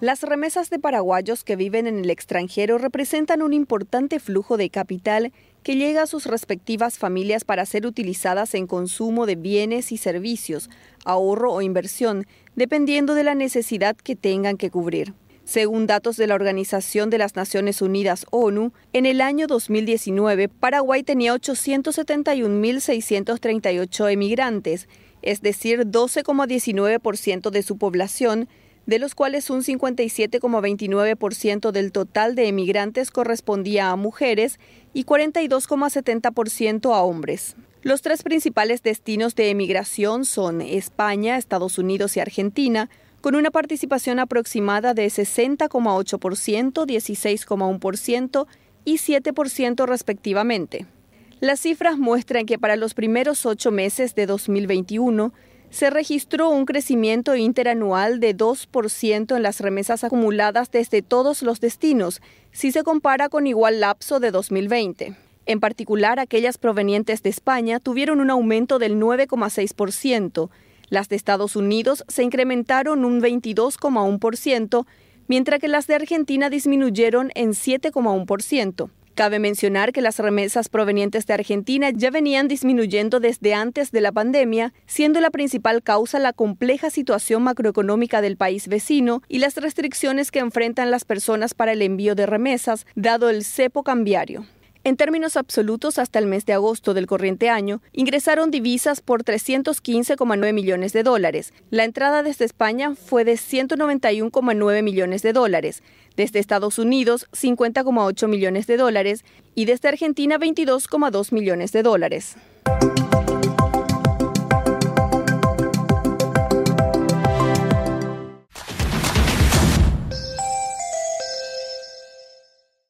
Las remesas de paraguayos que viven en el extranjero representan un importante flujo de capital que llega a sus respectivas familias para ser utilizadas en consumo de bienes y servicios, ahorro o inversión, dependiendo de la necesidad que tengan que cubrir. Según datos de la Organización de las Naciones Unidas ONU, en el año 2019 Paraguay tenía 871.638 emigrantes, es decir, 12,19% de su población, de los cuales un 57,29% del total de emigrantes correspondía a mujeres y 42,70% a hombres. Los tres principales destinos de emigración son España, Estados Unidos y Argentina, con una participación aproximada de 60,8%, 16,1% y 7% respectivamente. Las cifras muestran que para los primeros ocho meses de 2021, se registró un crecimiento interanual de 2% en las remesas acumuladas desde todos los destinos, si se compara con igual lapso de 2020. En particular, aquellas provenientes de España tuvieron un aumento del 9,6%, las de Estados Unidos se incrementaron un 22,1%, mientras que las de Argentina disminuyeron en 7,1%. Cabe mencionar que las remesas provenientes de Argentina ya venían disminuyendo desde antes de la pandemia, siendo la principal causa la compleja situación macroeconómica del país vecino y las restricciones que enfrentan las personas para el envío de remesas, dado el cepo cambiario. En términos absolutos, hasta el mes de agosto del corriente año, ingresaron divisas por 315,9 millones de dólares. La entrada desde España fue de 191,9 millones de dólares, desde Estados Unidos 50,8 millones de dólares y desde Argentina 22,2 millones de dólares.